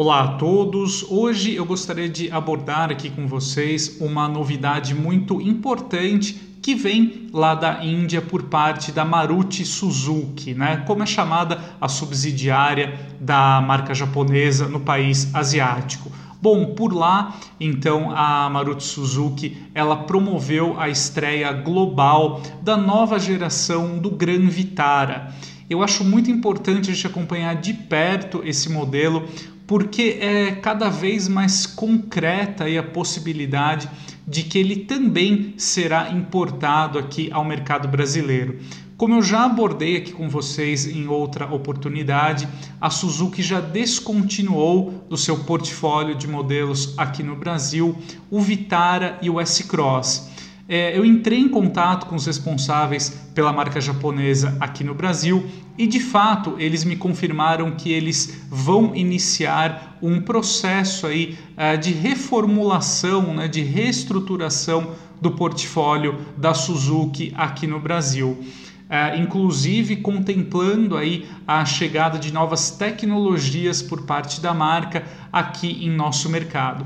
Olá a todos! Hoje eu gostaria de abordar aqui com vocês uma novidade muito importante que vem lá da Índia por parte da Maruti Suzuki, né? Como é chamada a subsidiária da marca japonesa no país asiático. Bom, por lá, então a Maruti Suzuki, ela promoveu a estreia global da nova geração do Gran Vitara. Eu acho muito importante a gente acompanhar de perto esse modelo, porque é cada vez mais concreta a possibilidade de que ele também será importado aqui ao mercado brasileiro. Como eu já abordei aqui com vocês em outra oportunidade, a Suzuki já descontinuou do seu portfólio de modelos aqui no Brasil o Vitara e o S-Cross é, eu entrei em contato com os responsáveis pela marca japonesa aqui no Brasil e de fato eles me confirmaram que eles vão iniciar um processo aí uh, de reformulação, né, de reestruturação do portfólio da Suzuki aqui no Brasil. Uh, inclusive contemplando aí a chegada de novas tecnologias por parte da marca aqui em nosso mercado.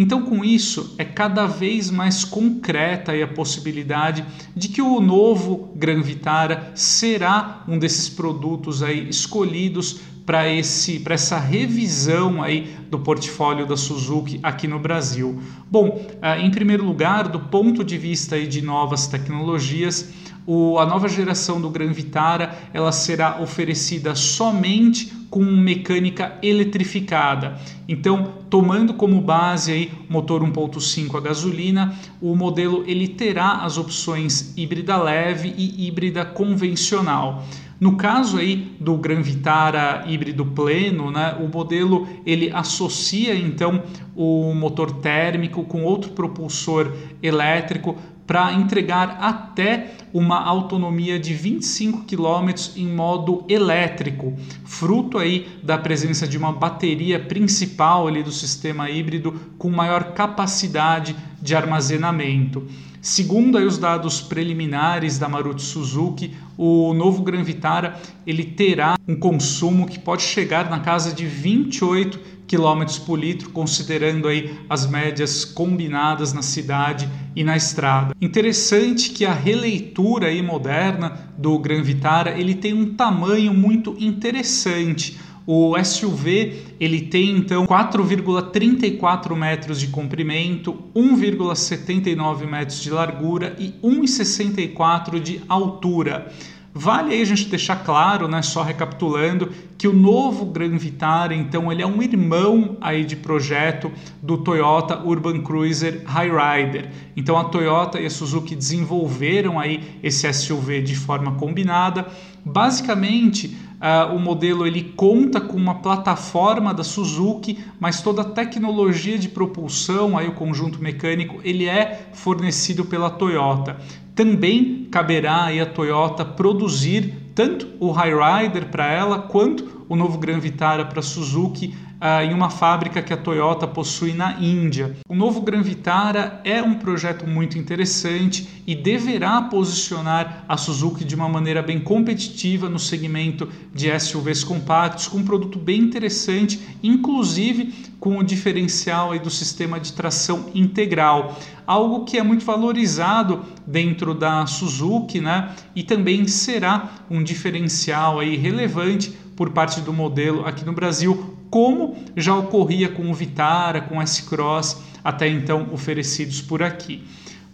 Então, com isso, é cada vez mais concreta a possibilidade de que o novo Gran Vitara será um desses produtos aí escolhidos para esse para essa revisão aí do portfólio da Suzuki aqui no Brasil. Bom, ah, em primeiro lugar, do ponto de vista aí de novas tecnologias, o, a nova geração do Gran Vitara ela será oferecida somente com mecânica eletrificada. Então, tomando como base aí motor 1.5 a gasolina, o modelo ele terá as opções híbrida leve e híbrida convencional. No caso aí do Gran Vitara híbrido pleno, né, o modelo ele associa então o motor térmico com outro propulsor elétrico para entregar até uma autonomia de 25 km em modo elétrico, fruto aí da presença de uma bateria principal ali do sistema híbrido com maior capacidade de armazenamento. Segundo aí os dados preliminares da Maruti Suzuki, o novo Gran Vitara ele terá um consumo que pode chegar na casa de 28 km por litro, considerando aí as médias combinadas na cidade e na estrada. Interessante que a releitura aí moderna do Gran Vitara ele tem um tamanho muito interessante. O SUV ele tem então 4,34 metros de comprimento, 1,79 metros de largura e 1,64 de altura. Vale aí a gente deixar claro, né, só recapitulando, que o novo Gran Vitara, então, ele é um irmão aí de projeto do Toyota Urban Cruiser Highrider. Então, a Toyota e a Suzuki desenvolveram aí esse SUV de forma combinada. Basicamente, Uh, o modelo ele conta com uma plataforma da Suzuki, mas toda a tecnologia de propulsão, aí o conjunto mecânico, ele é fornecido pela Toyota. Também caberá aí a Toyota produzir tanto o Highrider para ela quanto o novo Gran Vitara para Suzuki uh, em uma fábrica que a Toyota possui na Índia. O novo Gran Vitara é um projeto muito interessante e deverá posicionar a Suzuki de uma maneira bem competitiva no segmento de SUVs compactos, com um produto bem interessante, inclusive com o diferencial aí do sistema de tração integral, algo que é muito valorizado dentro da Suzuki, né? E também será um diferencial aí relevante por parte do modelo aqui no Brasil, como já ocorria com o Vitara, com o S-Cross, até então oferecidos por aqui.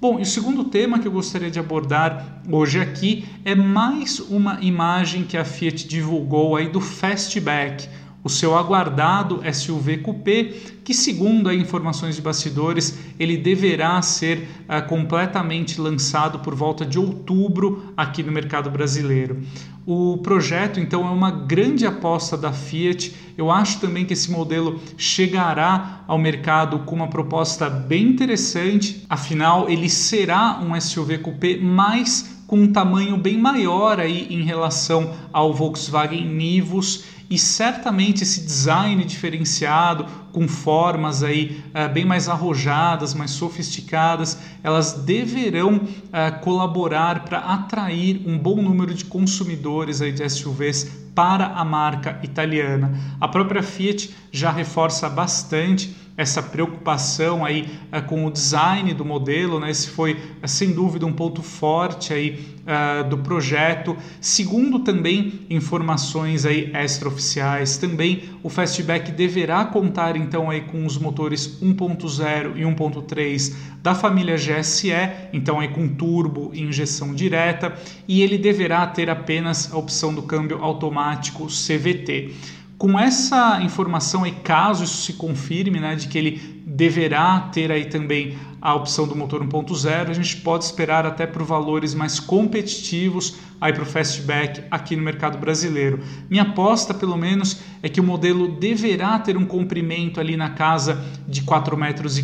Bom, e o segundo tema que eu gostaria de abordar hoje aqui é mais uma imagem que a Fiat divulgou aí do Fastback, o seu aguardado SUV Coupé, que segundo informações de bastidores, ele deverá ser uh, completamente lançado por volta de outubro aqui no mercado brasileiro. O projeto então é uma grande aposta da Fiat. Eu acho também que esse modelo chegará ao mercado com uma proposta bem interessante. Afinal, ele será um SUV coupé mais com um tamanho bem maior aí em relação ao Volkswagen Nivus e certamente esse design diferenciado com formas aí uh, bem mais arrojadas, mais sofisticadas, elas deverão uh, colaborar para atrair um bom número de consumidores aí de SUVs para a marca italiana. A própria Fiat já reforça bastante essa preocupação aí uh, com o design do modelo, né? Esse foi uh, sem dúvida um ponto forte aí uh, do projeto. Segundo também informações aí extraoficiais, também o Fastback deverá contar então aí com os motores 1.0 e 1.3 da família GSE, então aí com turbo e injeção direta, e ele deverá ter apenas a opção do câmbio automático CVT. Com essa informação e caso isso se confirme, né, de que ele deverá ter aí também a opção do motor 1.0, a gente pode esperar até por valores mais competitivos aí para o fastback aqui no mercado brasileiro. Minha aposta, pelo menos, é que o modelo deverá ter um comprimento ali na casa de 4,40 metros,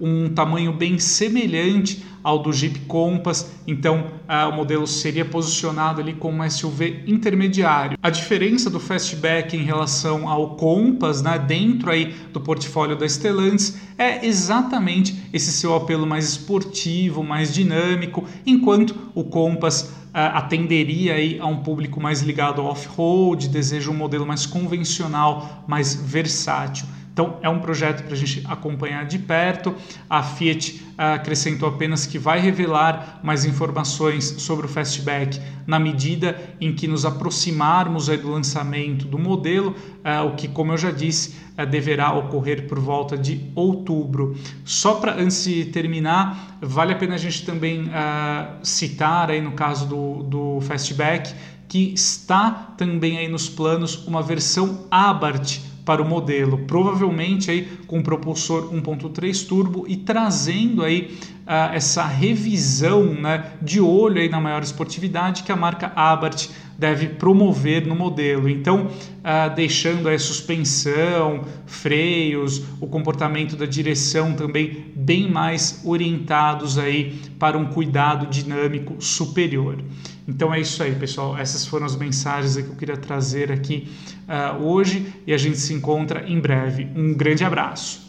um tamanho bem semelhante ao do Jeep Compass, então uh, o modelo seria posicionado ali como um SUV intermediário. A diferença do Fastback em relação ao Compass, né, dentro aí do portfólio da Stellantis, é exatamente esse seu apelo mais esportivo, mais dinâmico, enquanto o Compass uh, atenderia aí a um público mais ligado ao off-road, deseja um modelo mais convencional, mais versátil. Então é um projeto para a gente acompanhar de perto. A Fiat ah, acrescentou apenas que vai revelar mais informações sobre o Fastback na medida em que nos aproximarmos do lançamento do modelo, ah, o que, como eu já disse, ah, deverá ocorrer por volta de outubro. Só para antes de terminar, vale a pena a gente também citar aí no caso do, do Fastback que está também aí nos planos uma versão Abarth para o modelo, provavelmente aí com propulsor 1.3 turbo e trazendo aí uh, essa revisão né, de olho aí na maior esportividade que a marca Abarth deve promover no modelo. Então, uh, deixando a suspensão, freios, o comportamento da direção também bem mais orientados aí para um cuidado dinâmico superior. Então é isso aí, pessoal. Essas foram as mensagens que eu queria trazer aqui uh, hoje e a gente se encontra em breve. Um grande abraço.